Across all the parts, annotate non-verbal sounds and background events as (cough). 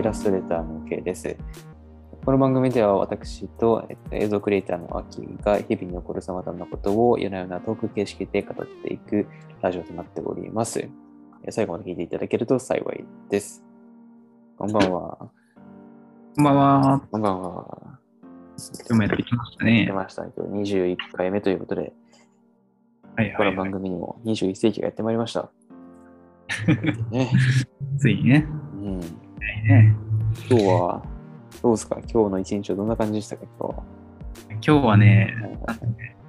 イラストレーターの K です。この番組では私と、えっと、映像クリエイターのアキが日々に起こる様々なことを夜な夜なトーク形式で語っていくラジオとなっております。え最後まで聞いていただけると幸いです。こんばんは。こんばんは。こんばんは。今日もやってきました出ね。ました。今日21回目ということで、はいはい、この番はい。組にも21世紀がやってまいりました。(laughs) ね。ついにね。うん。ね今日は、どうですか？今日の一日はどんな感じでしたか？今日は。今日はね、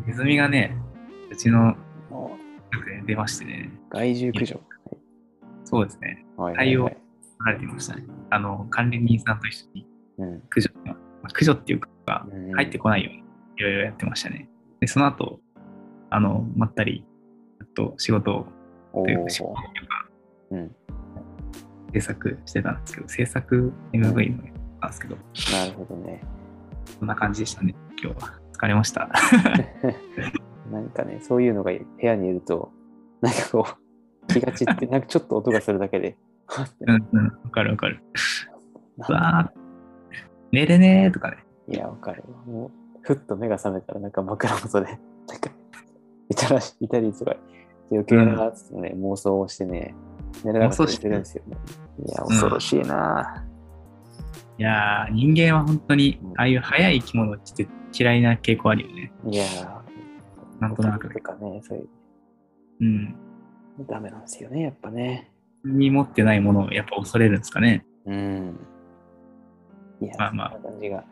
ネズミがね、うちの出ましてね、害獣駆除。そうですね、はいはいはい。取られていましたね。あの、管理人さんと一緒にうん駆除、まあ駆除っていうか、うん入ってこないようにいろいろやってましたね。で、その後、あの、まったり、あと仕事を、おというか仕事ーというか、うん。制作してたんですけど、制作 MV のやつなんですけど、なるほどね。そんな感じでしたね、今日は。疲れました。(laughs) なんかね、そういうのが部屋にいると、なんかこう、気が散って、(laughs) なんかちょっと音がするだけで、(laughs) うんうん、わかるわかる。わー寝れねーとかね。いや、わかるわ。もう、ふっと目が覚めたら、なんか枕元で、なんか、いたらしいたりとか、余計な、つってね、妄想をしてね、寝れなかったりするんですよね。いや、恐ろしいな、いやー、人間は本当にうん、ああいう早い生き物って嫌いな傾向あるよね。いやなんとなくとかね、そういう、うん。ダメなんですよね、やっぱね。に持ってないものをやっぱ恐れるんですかね。うん。いや、まあまあそんな感じが。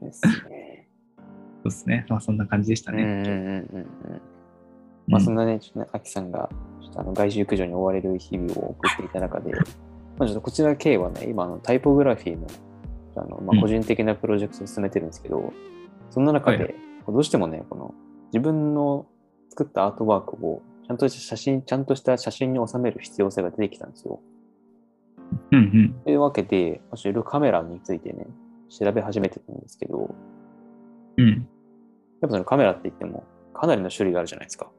ですね。(laughs) そうですね。まあそんな感じでしたうんうんね。うんうんうん。まあそんなね、ちょっとね、アキさんが、ちょっとあの害獣駆除に追われる日々を送っていた中で、まあちょっとこちら K はね、今あのタイポグラフィーのあの、まあ、うん個人的なプロジェクトを進めてるんですけど、そんな中で、はいどうしてもね、この自分の作ったアートワークをちゃんとした写真、ちゃんとした写真に収める必要性が出てきたんですよ。うんうん。というわけで、いろいろカメラについてね、調べ始めてたんですけど、うん。やっぱそのカメラって言ってもかなりの種類があるじゃないですか。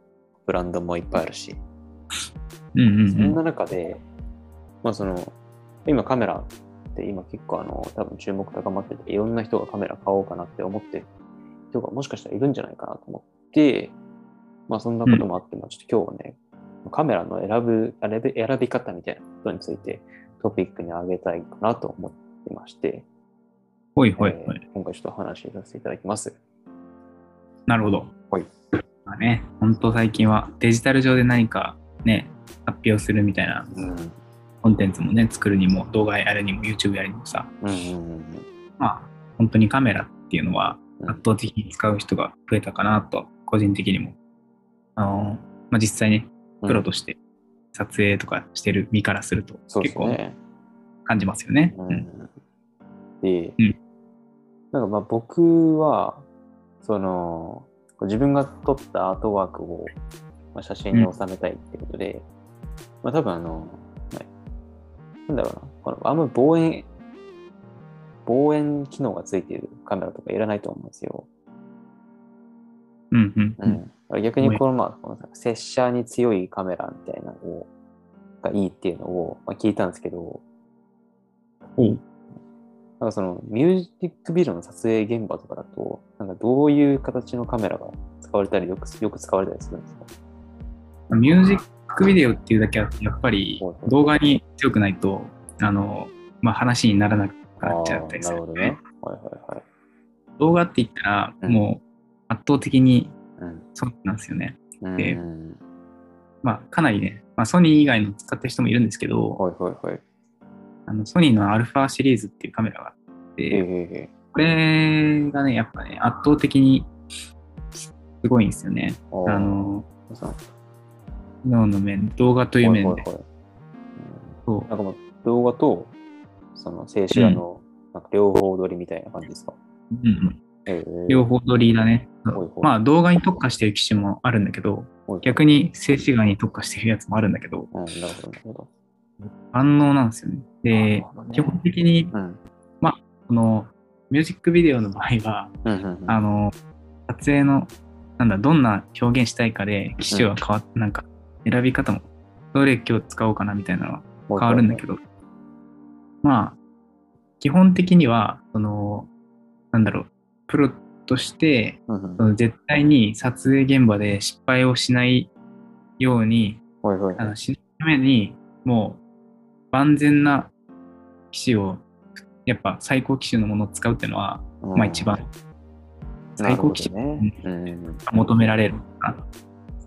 ブランドもいっぱいあるし。うんうんうん。そんな中で、まあその、今カメラって今結構あの、多分注目高まってて、いろんな人がカメラ買おうかなって思ってる人がもしかしたらいるんじゃないかなと思って、まあそんなこともあって、まあちょっと今日はね、カメラの選ぶ、選び選び方みたいなことについてトピックに挙げたいかなと思っていまして、ほいほいほい。えー今回ちょっとお話しさせていただきます。なるほど。はい。まあね、本当最近はデジタル上で何かね、発表するみたいなうん。コンテンツもね、作るにも、動画やるにも、YouTube やるにもさ、まあ、本当にカメラっていうのはうん圧倒的に使う人が増えたかなと、個人的にも。あの、まあ、実際ね、うん。プロとして撮影とかしてる身からすると、結構。感じますよね。ううんんで、うんなんかまあ僕は、その、自分が撮ったアートワークを、まあ、写真に収めたいってことで、まあ多分あの、まあなんだろうな、このあんま望遠、望遠機能がついているカメラとかいらないと思うんですよ。うんうんううん。ん、逆にこのまあこの拙者に強いカメラみたいなのをがいいっていうのを、まあ、聞いたんですけど、おう。なんかそのミュージックビデオの撮影現場とかだと、なんかどういう形のカメラが使われたりよくよく使われたりするんですか？ミュージックビデオっていうだけは、やっぱり動画に強くないと、あの、まあ、話にならなくなっちゃったりするあーなるほどね。はいはいはい。動画って言ったら、うんもう圧倒的にうんそうなんですよね。うんでまあ、かなりね、まあ、ソニー以外の使ってる人もいるんですけど、はいはいはい。あのソニーの α シリーズっていうカメラがあっえて、えこれがね、やっぱね、圧倒的にすごいんですよね。ーあの、そう機能の面、動画という面で。はいはいはいそううんなんかもう動画とその静止画のなんか両方撮りみたいな感じですか、うんうんええ両方撮りだね。いはいまあ動画に特化してる機種もあるんだけど、はい逆に静止画に特化してるやつもあるんだけど、うん、なるほどなるほど。万能なんですよね。でね基本的にうん。このミュージックビデオの場合は、うんうんうんあの、撮影の、なんだ、どんな表現したいかで、機種は変わっ、なんか、選び方も、どれ今日使おうかなみたいなのは変わるんだけど、まあ、基本的には、その、なんだろう、プロとして、その絶対に撮影現場で失敗をしないように、あのしないために、もう万全な機種を、やっぱ最高機種のものを使うっていうのは、うん。まあ一番。最高機種なるほどね。うんうん。求められるのかな。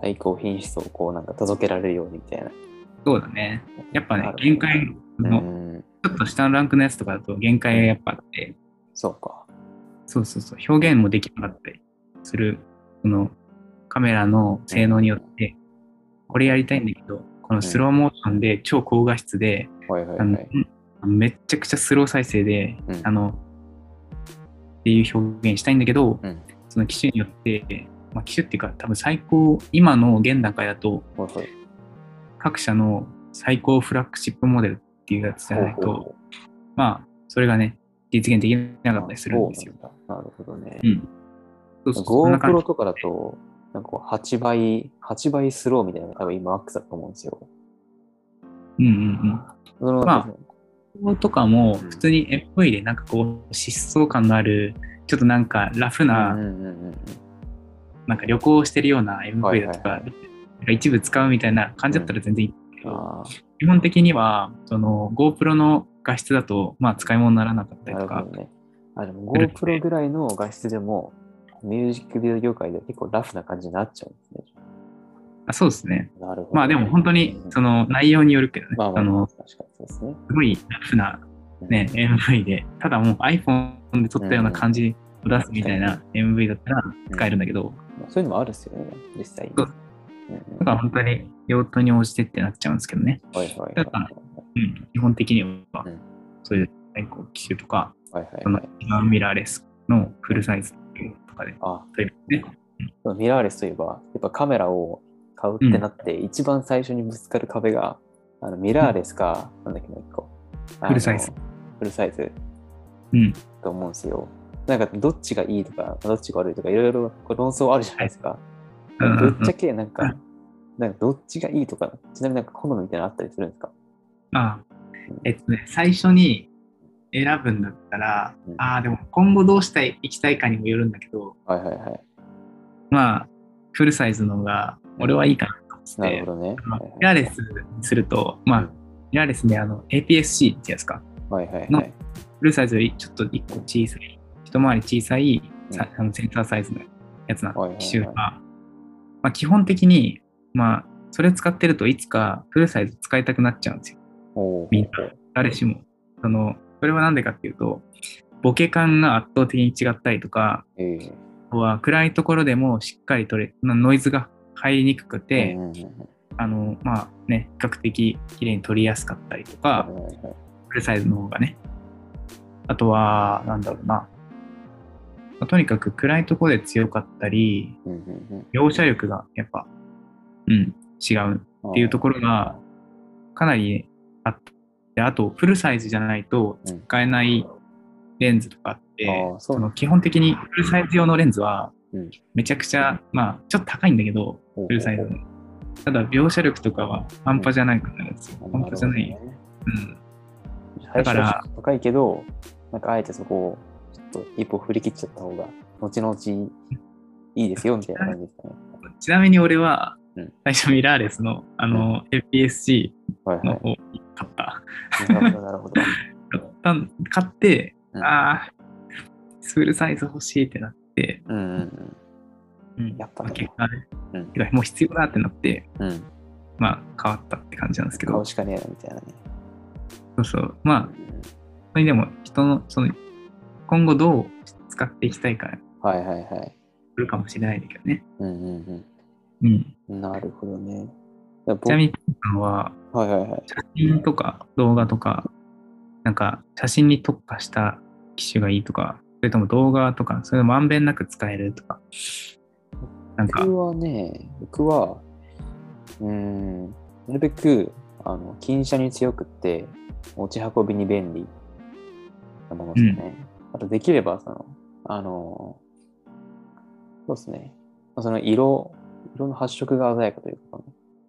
最高品質をこうなんか届けられるようにみたいな。そうだね。やっぱね限界うの、ん。ちょっと下のランクのやつとかだと限界がやっぱあって、そうか。そうそうそう、表現もできなかったりする、そのカメラの性能によって、これやりたいんだけど、このスローモーションで超高画質で。めっちゃくちゃスロー再生で、うんあの、っていう表現したいんだけど、うんその機種によって、まあ、機種っていうか、多分最高、今の現段階だと。各社の最高フラッグシップモデルっていうやつじゃないと、まあ、それがね、実現できなかったりするんですよ。なるほどねう。ん。そうそうそんな感 GoPro じ。とかだと、なんかこう8倍、8倍スローみたいなのが多分今マックスだと思うんですよ。うんうんうん。そのまこことかも普通に MV でなんかこう疾走感のあるちょっとなんかラフうんな、なんか旅行してるような MV だとか、はいは一部使うみたいな感じだったら全然いいけど、あ基本的にはその GoPro の画質だとまあ使い物にならなかったあ、りとか。ね。あ、でも GoPro ぐらいの画質でも、ミュージックビデオ業界では結構ラフな感じになっちゃうんですね。あそうですね。なるほど。まあでも本当にその内容によるけどね、まあの確かにそうですね。すごいラフな、ね、MV で。ただもう iPhone で撮ったような感じを出すみたいな MV だったら使えるんだけど、まあそういうのもあるっすよね、実際に。そううんうんだから本当に用途に応じてってなっちゃうんですけどね。はいはいはいだからうん、基本的にはうん、そういう最高機種とか、はいはいそのはい。一番ミラーレスのフルサイズとかで、あ、そういうね。ミラーレスといえば、やっぱカメラを買うってなって、一番最初にぶつかる壁が、あのミラーレスか、なんだっけ、もう一個。フルサイズ。フルサイズうん。と思うんですよ。なんか、どっちがいいとか、どっちが悪いとか、いろいろ論争あるじゃないですか。ぶっちゃけ、なんかうん、なんかどっちがいいとか、ちなみになんか好みみたいなのあったりするんですか？あえっとね、最初に選ぶんだったら、うんああ、でも今後どうしたい、行きたいかにもよるんだけど、はいはいはい。まあ、フルサイズのが、俺はいいかなと思っててなるほ、どね。まあラーレスにすると、まあ、ミラーレスであの APS-C ってやつか、はいはいのはい。フルサイズよりちょっと1個小さい、一回り小さい、あのセンサーサイズのやつなはいはいはい機種が、まあ、基本的に、まあ、それ使ってるといつかフルサイズ使いたくなっちゃうんですよ。みんな誰しも。その、それはなんでかっていうと、ボケ感が圧倒的に違ったりとか、あとは暗いところでもしっかり取れ、ノイズが入りにくくて、あの、まあね、比較的綺麗に撮りやすかったりとか、フルサイズの方がね。あとは、なんだろうな。まあとにかく暗いところで強かったり、うんうん描写力がやっぱ、うん、違ううんっていうところがかなりあって、あとフルサイズじゃないとうん使えないレンズとかあって、うその基本的にフルサイズ用のレンズはうんめちゃくちゃ、まあちょっと高いんだけど、フルサイズの。ただ描写力とかは半端じゃないくなるんですよ。半端じゃない。うん。だからは高いけど、なんかあえてそこをちょっと一歩振り切っちゃった方が、後々いいですよみたいな感じですかね。ちなみに俺はうん最初ミラーレスのあの APS-C。の方を買った。なるほど。買ったん買って、うんああ、フルサイズ欲しいってなって、うんうんうんやっぱね結果ね、もう必要だってなって、うん。うん。まあ変わったって感じなんですけど買う、しかねえなみたいなね。そうそう、まあ、うんそれでも人の、その、今後どう使っていきたいかにはいはいはい。よるかもしれないけどね。うんうんうん。うん。なるほどね。だちなみに、さんははいはいはい。写真とか動画とか、なんか写真に特化した機種がいいとか、それとも動画とか、それまんべんなく使えるとか、なんか、僕はね、僕は、うーん、なるべく、あの、近車に強くって、持ち運びに便利なものですね。あと、できれば、その、あの、そうですね。まあその色、色の発色が鮮やかというか、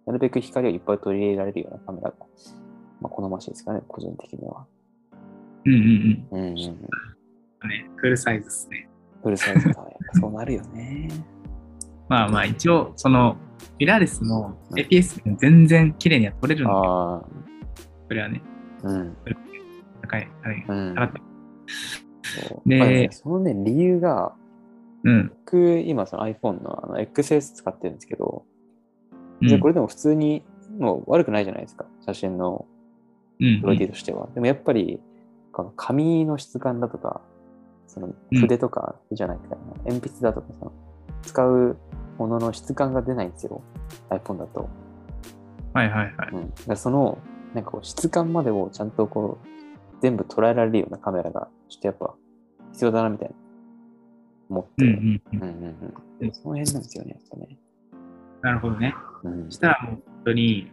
なるべく光をいっぱい取り入れられるようなカメラが、まあ、好ましいですかね、個人的には。うんうんうんうんうん。うん。ね、フルサイズですね。フルサイズか。やっぱそうなるよね。(laughs) まあまあ一応、その、ミラーレスの APS 全然綺麗には撮れるんだけど、ああ、それはね、うん。高い、高い。うん。払っでまあねそのね、理由が、うん。僕、今その iPhone のあの XS 使ってるんですけど、うん。でこれでも普通にもう悪くないじゃないですか、写真のうんクオリティとしては。でもやっぱり、この紙の質感だとか、その筆とかじゃないかな、鉛筆だとかその使うものの質感が出ないんですよ、iPhone だと。はいはいはい。うん、だその、なんかこう質感までをちゃんとこう、全部捉えられるようなカメラが、ちょっとやっぱ必要だなみたいな思って。うんうんうん。その辺なんですよね、やっぱね。なるほどね。うんそしたらもう本当に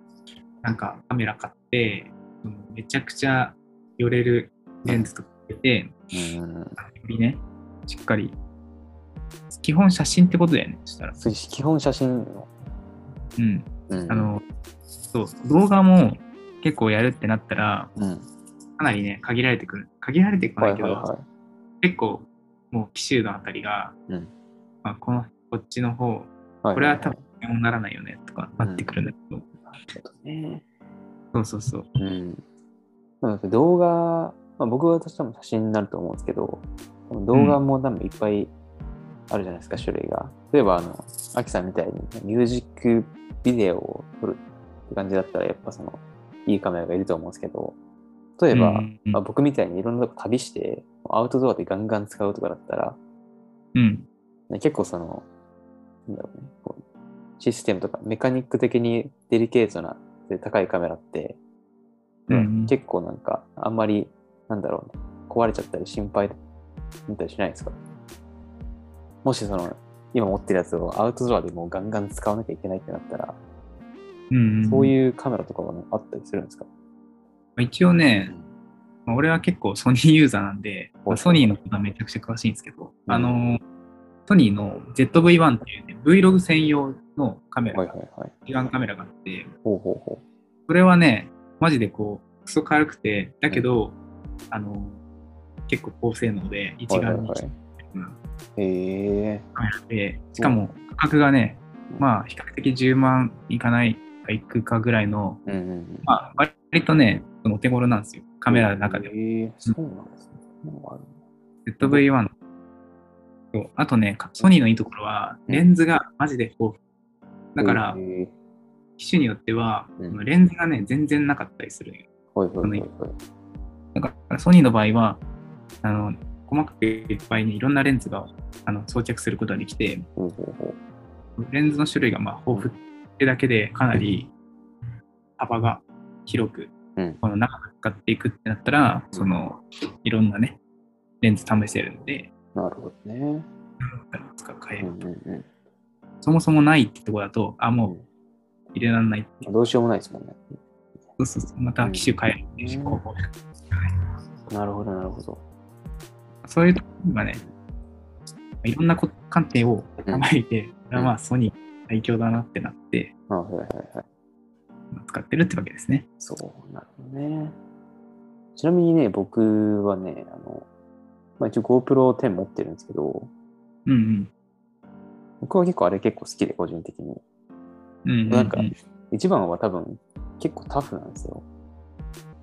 なんかカメラ買って、うんめちゃくちゃ寄れるレンズとか入れて、うんうんうん。よりね、しっかり。基本写真ってことだよね、そしたら。基本写真の。うん。うん、あ、の、そう、動画も結構やるってなったら、うん。かなりね、限られてくる。限られてこないけど、はいはいはい。結構もう機種のあたりが、うんまあ、このこっちの方、はいこれは多分基本ならないよねとかなってくるんだけど、なるほどね。そうそうそう。うん。なんか動画、まあ、僕はとしても写真になると思うんですけど、動画も多分いっぱいあるじゃないですか、種類が。例えば、あの、アキさんみたいにミュージックビデオを撮るって感じだったら、やっぱその、いいカメラがいると思うんですけど、例えば、うんうんまあ、僕みたいにいろんなとこ旅して、アウトドアでガンガン使うとかだったら、うん。ね結構その、なんだろうね、こうシステムとかメカニック的にデリケートなで高いカメラって、うんうん結構なんかあんまり、なんだろうね、壊れちゃったり心配だったりしないですか？もしその、今持ってるやつをアウトドアでもうガンガン使わなきゃいけないってなったら、うん、そうう。いうカメラとかは、ね、あったりするんですか？一応ね、まあ俺は結構ソニーユーザーなんで、まあソニーのことはめちゃくちゃ詳しいんですけど、うん。あの、ソニーの ZV-1 っていうね、Vlog 専用のカメラ、はいはいはい。一眼カメラがあって、ほうほうほそれはね、マジでこう、クソ軽くて、だけど、あの、結構高性能で、う。一眼にはいはいへえ。カメラで、しかも価格がね、まあ比較的10万いかないかいくかぐらいの、うんうんうん。まあ割とね、お手頃なんですよ。カメラの中でも。へえそうなんですね。そんなの ZV-1。そうあとね、ソニーのいいところは、レンズがマジで豊富。だからへ、え機種によっては、うんレンズがね、全然なかったりするんよ。はいはいはいはい。だから、ソニーの場合は、あの、細かくいっぱいにいろんなレンズがあの装着することができて。レンズの種類がまあ豊富ってだけでかなり幅が広く、うんこの中使っていくってなったら、そのいろんなね、レンズ試せるんで、なるほどね。変えるうんうんうん。そもそもないってとこだと、あ、もう入れられないって。どうしようもないですもんね。そうそうそう。また機種変えるっていううん。方法なるほど、なるほど。そういうところがね、いろんなこ観点を考えて、これはまあソニー最強だなってなって、あはいはいはい。使ってるってわけですね。そう、なるね。ちなみにね、僕はね、あの、まあ、一応 GoPro 10持ってるんですけど、うんうん。僕は結構あれ結構好きで、個人的に。うんうんうん、なんか一番は多分結構タフなんですよ。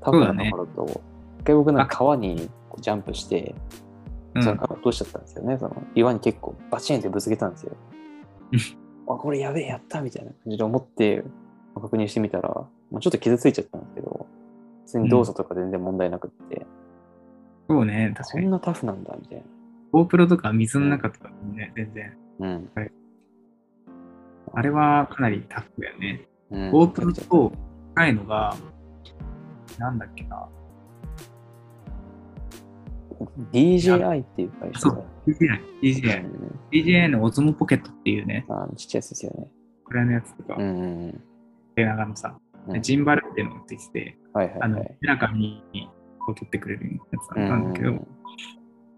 タフなところと、一回僕なんか川にこうジャンプして、うんその落としちゃったんですよね。その岩に結構バチンってぶつけたんですようん。(laughs) あ、これやべえ、やったみたいな感じで思って確認してみたら、まあ、ちょっと傷ついちゃったんですけど、普通に動作とか全然問題なくって、そうね、確かに。そんなタフなんだみたいな。GoPro とか水の中とかもね、全然。うん。あれはかなりタフだよね。うん、GoPro と近いのが、なんだっけな。DJI っていう会社そう DJI、DJI。うん、DJI の Osmo Pocket っていうね、あのちっちゃいやつですよね。これのやつとか、うんうんうん。手長のさ、うんジンバルっていうのがついてて、はいはいあのはい。、背中にこう撮ってくれるやつうんなんだけど、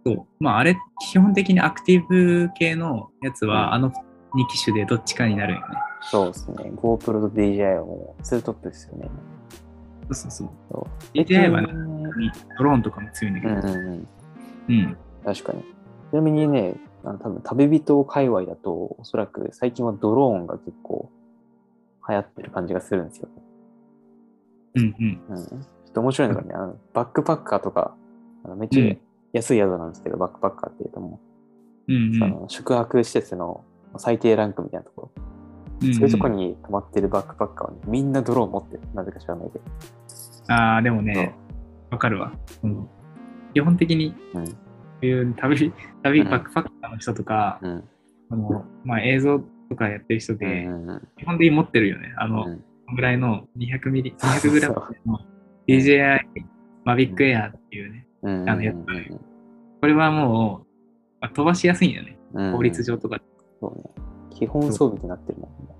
そう。まあ、あれ、基本的にアクティブ系のやつは、うんあの2機種でどっちかになるよね。そうですね。GoPro と DJI はもうツートップですよね。そうそうそう。そう DJI はねドローンとかも強いんだけど。うんうんうん。うん。確かに。ちなみにね、あの多分旅人界隈だと、おそらく最近はドローンが結構流行ってる感じがするんですよ。うんうん。うん。ちょっと面白いのがね、あのバックパッカーとか、あのめっちゃうん安い宿なんですけど、バックパッカーっていうともうんう、その宿泊施設の最低ランクみたいなところ、うん。そういうとこに泊まってるバックパッカーは、ね、みんなドローン持ってる。なぜか知らないけど。ああ、でもね、わかるわ。うん基本的に、うん。旅、旅うんバックパッカーの人とか、うん。あのまあ、映像とかやってる人うんで、基本的に持ってるよね。あの、うんぐらいの200ミリ、そう200グラムの DJI Mavic Air っていうね、うんあのやつこれはもう、まあ、飛ばしやすいんだよね。うん法律上とか。そうね。基本装備になってるもんね。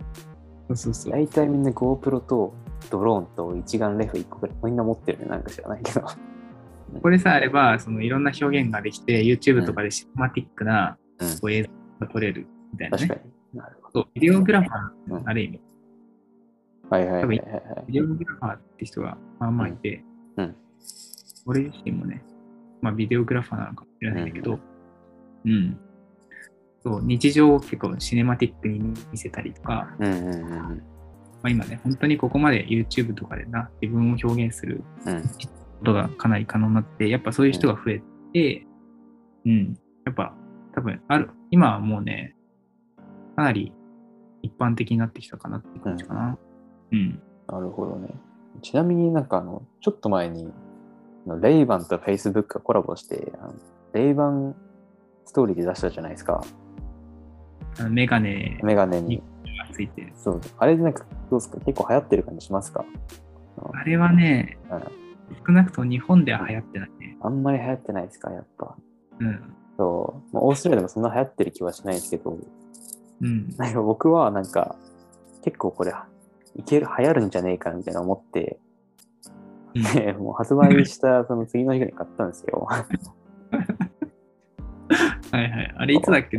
そうそうそう。大体みんな GoPro とドローンと一眼レフ1個ぐらいみんな持ってるね。なんか知らないけど。(laughs) これさえあれば、そのいろんな表現ができて、YouTube とかでシネマティックな映像が撮れるみたいなね。確かに。なるほそう、ビデオグラファー、うんある意味。ど。はいはいはい。ビデオグラファーって人がまあまあいて、うんうん俺自身もね、まあビデオグラファーなのかもしれないんだけど、うん。そう、日常を結構シネマティックに見せたりとか、うんうんうんまあ、今ね、本当にここまで YouTube とかでな、自分を表現するうん。うん。ことがかなり可能になって、やっぱそういう人が増えて、うん、やっぱ多分ある、今はもうね、かなり一般的になってきたかなって感じかな。うん。なるほどね。ちなみになんかあの、ちょっと前に、あのレイバンと Facebook がコラボして、あのレイバンストーリーで出したじゃないですか。あのメガネメガネに。がついて。そう。あれなんかどうですか？結構流行ってる感じしますか？あれはね、うん少なくとも日本では流行ってないね。あんまり流行ってないですか？やっぱ。うん。そう。まあ、オーストラリアでもそんな流行ってる気はしないですけど、うん。なんか僕はなんか結構これいける流行るんじゃねえかみたいな思って、うんで (laughs) もう発売したその次の日に買ったんですよ。はいはい。あれいつだっけ？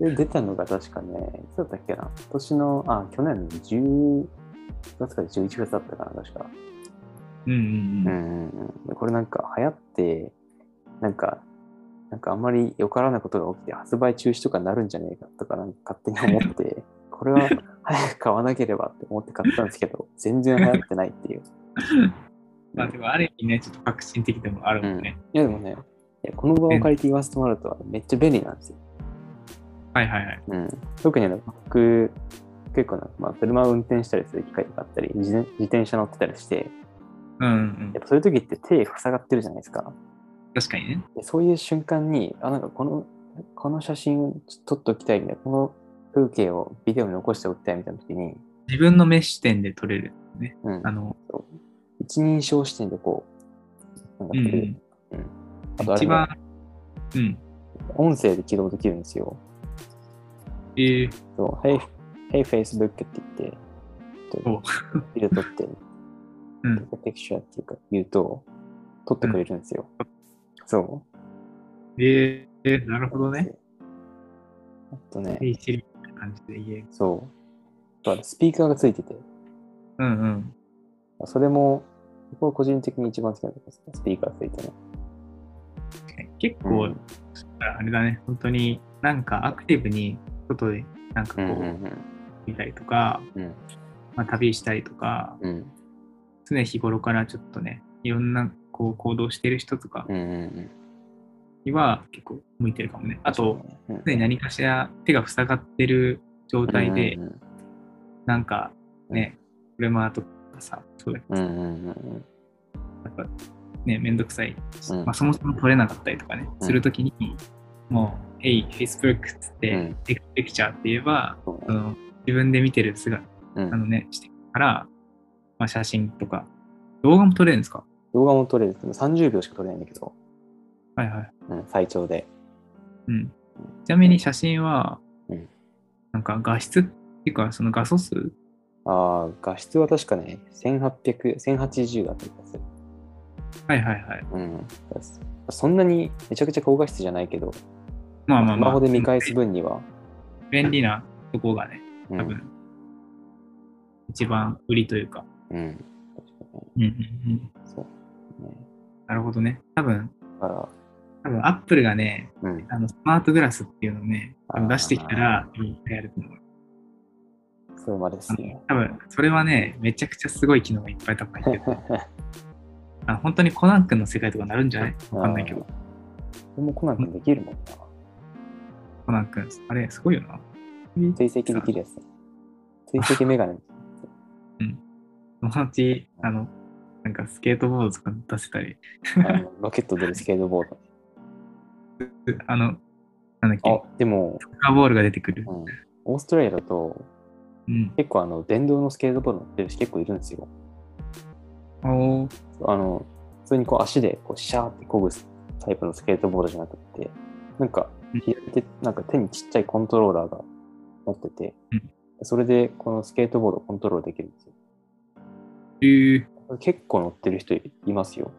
で、出たのが確かね、いつだったっけな？今年の、あ、去年の10月か11月だったかな、確か。うんう。んうんうん。これなんか流行って、なんか、なんかあんまりよからないことが起きて発売中止とかになるんじゃねえかとかなんか勝手に思って、(laughs) これは早く買わなければって思って買ったんですけど、全然流行ってないっていう。(laughs) まあでもある意味ね、ちょっと革新的でもあるもんね。いやでもね、この場を借りて言わせてもらうとめっちゃ便利なんですよ。はいはいはい。うん、特にね僕、結構な、まあ、車を運転したりする機会があったり、自転自転車乗ってたりして、うんうんやっ。ぱそういう時って手塞がってるじゃないですか。確かにね。でそういう瞬間に、あ、なんかこの、この写真撮っておきたいみたいな、この風景をビデオに残しておきたいみたいな時に、自分の目視点で撮れるね。うんあ、の、一人称視点でこう、なんか撮れるうんうん。うんあとあ一番、うん。音声で起動できるんですよ。えー、そう、Hey, hey Facebook って言って、おビデオ撮って、(laughs) うん。テクチャーっていうか言うと、撮ってくれるんですよ。そえー、えーなるほどう。ね。あとね、えー、知る感じで言える。そう。あとスピーカーがついてて、うんうん。それも、僕は個人的に一番好きなんですスピーカーついてね。結構、うんあれだね、本当になんかアクティブに外でなんかこう、うんうん見たりとか、うんまあ、旅したりとか、うん常日頃からちょっとね、いろんなこう行動してる人とかには結構向いてるかもね。あと、、何かしら手が塞がってる状態で、なんかね、車とかさ、そうだけどうんうんうんうん。やっぱね、めんどくさい、うん。まあ、そもそも撮れなかったりとかね、うん。するときに、もう、Hey, Facebook っつって、うん。テクテクチャーって言えば、その自分で見てる姿、うん。あのね、してから、まあ、写真とか、動画も撮れるんですか？動画も撮れる。でも30秒しか撮れないんだけど、はいはい。うん、最長で。うん。ちなみに写真はうん、なんか画質っていうか、その画素数？ああ、画質は確かね、1800、1080だった気がする。はいはいはい。うん。そんなにめちゃくちゃ高画質じゃないけど、まあまあまあ。スマホで見返す分には、便利なとこがね、うん多分、一番売りというか。うん。うんうんうん。そう。ね、なるほどね。多分、だから、多分アップルがね、うん。あのスマートグラスっていうのをね、出してきたら、うん流行ると思う。それまでですね。多分、それはね、めちゃくちゃすごい機能がいっぱい多分入ってる。(laughs) あ本当にコナン君の世界とかなるんじゃない？わかんないけど。でもコナン君できるもんな。コナン君、あれ、すごいよな。追跡できるやつね。追跡メガネ。そ (laughs) のうち、あの、なんかスケートボードとか出せたり、あのロケット出るスケートボード。あの、なんだっけ、あ、でも、サッカーボールが出てくる。うん、オーストラリアだとうん。結構あの電動のスケートボード乗ってる人結構いるんですよ。おーあの、普通にこう足でこうシャーって漕ぐタイプのスケートボードじゃなくて、なんかうん左手、なんか手にちっちゃいコントローラーが持ってて、うんそれでこのスケートボードをコントロールできるんですよ。え結構乗ってる人いますよ。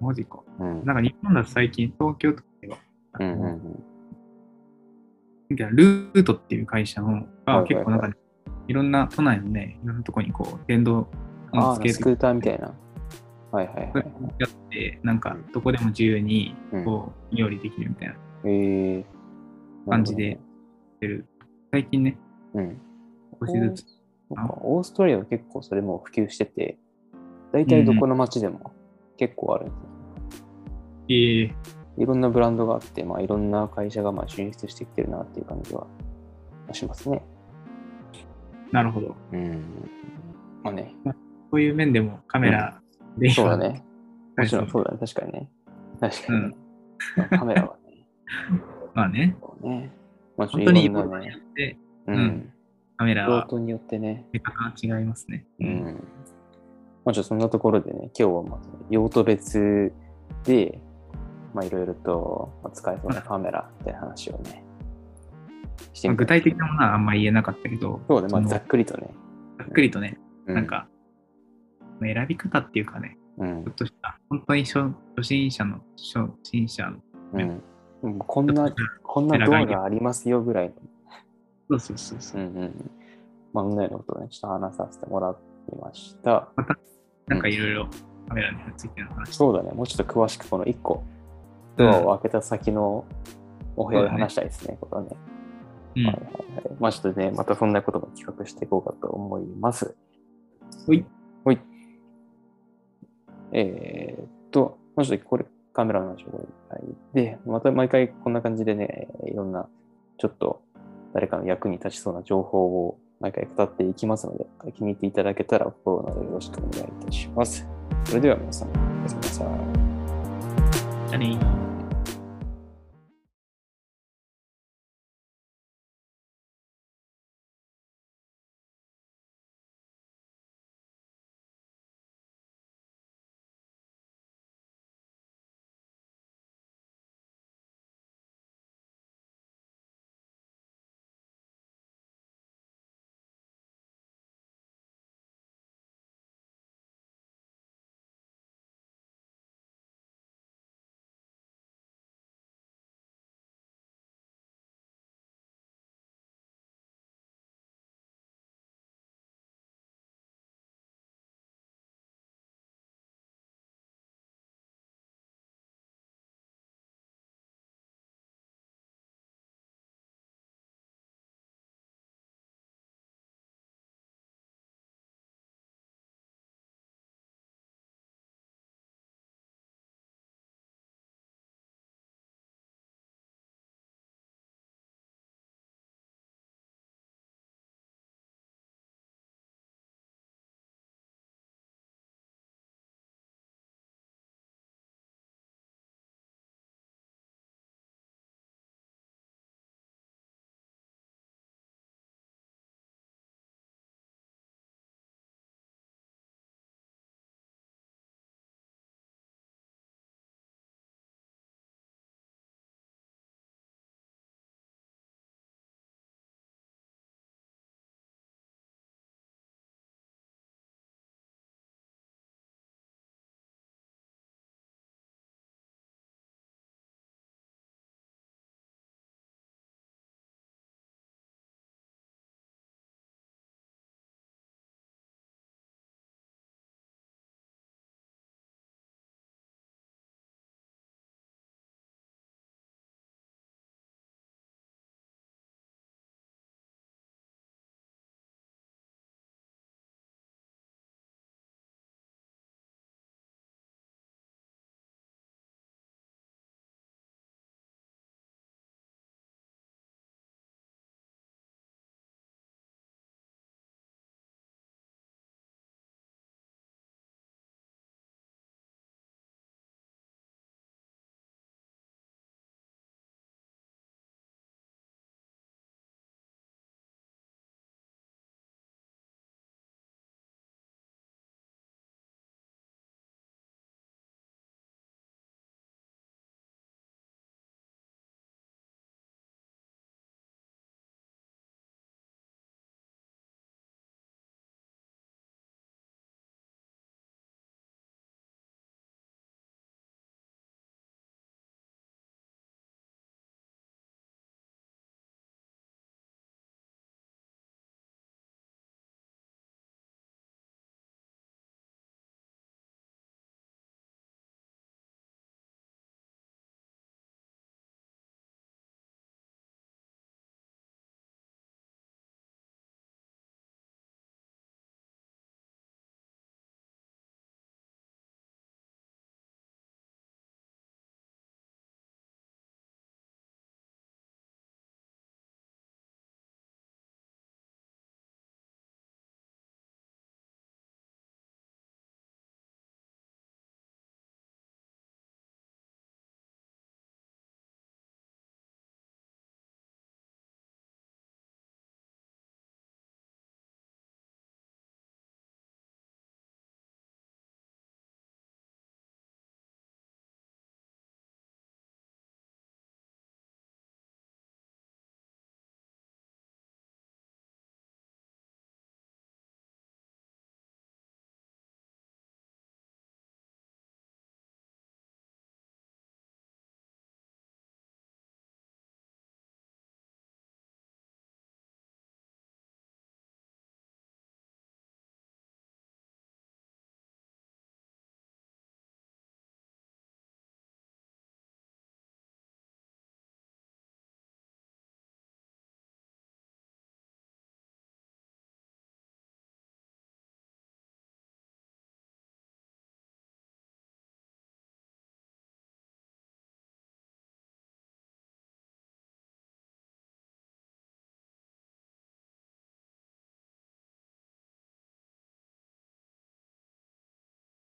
マジか。うん。なんか日本だと最近、東京とかでは、うんうんうん。ルートっていう会社の結構なんか、いろんな都内のね、いろんなとこにこう、電動のスケートスクーターみたいな。はいはいはい。やって、なんかどこでも自由にうんこう、料理できるみたいなえー、感じでやってる。最近ね、なる少しずつ。オーストラリアは結構それも普及してて、大体どこの街でも結構あるんですよ。えー、いろんなブランドがあって、まあ、いろんな会社がまあ進出してきてるなっていう感じはしますね。なるほど。うん。まあね、そういう面でもカメラで、そうだ。ね。もちろんそそうだね。確かにね。確かにね。うんまあカメラはね。(laughs) まあね、そうね。まあ、本当にいいろんなねううんん。カメラは用途によってね。違いますね。うん。まあ、ちょっとそんなところでね、今日はまあ用途別で、まあ、いろいろとまあ使えそうなカメラみたいな話をね、してまあみた具体的なものはあんまり言えなかったけど、そうね、まあ、ざっくりとね。ざっくりとね、うなん、か、まあ選び方っていうかね、うんちょっとした、本当に初初心者の、初心者の、うんうんこんな、こんなドアがありますよぐらいの、そうそうそうそううんうん。まあ、そんなようなことをね、ちょっと話させてもらってました。なんかいろいろカメラについての話。そうだね、もうちょっと詳しくこの1個、ドアを開けた先のお部屋で話したいですね、これはね。うんはいはいはい。まあちょっとね、またそんなことも企画していこうかと思います。ほい。ほい。えーっと、まあちょっとこれ、カメラの話を終えで、また毎回こんな感じでね、いろんな、ちょっと誰かの役に立ちそうな情報を毎回語っていきますので、気に入っていただけたらフォローなどよろしくお願いいたします。それでは皆さん、おやすみなさい。じゃあね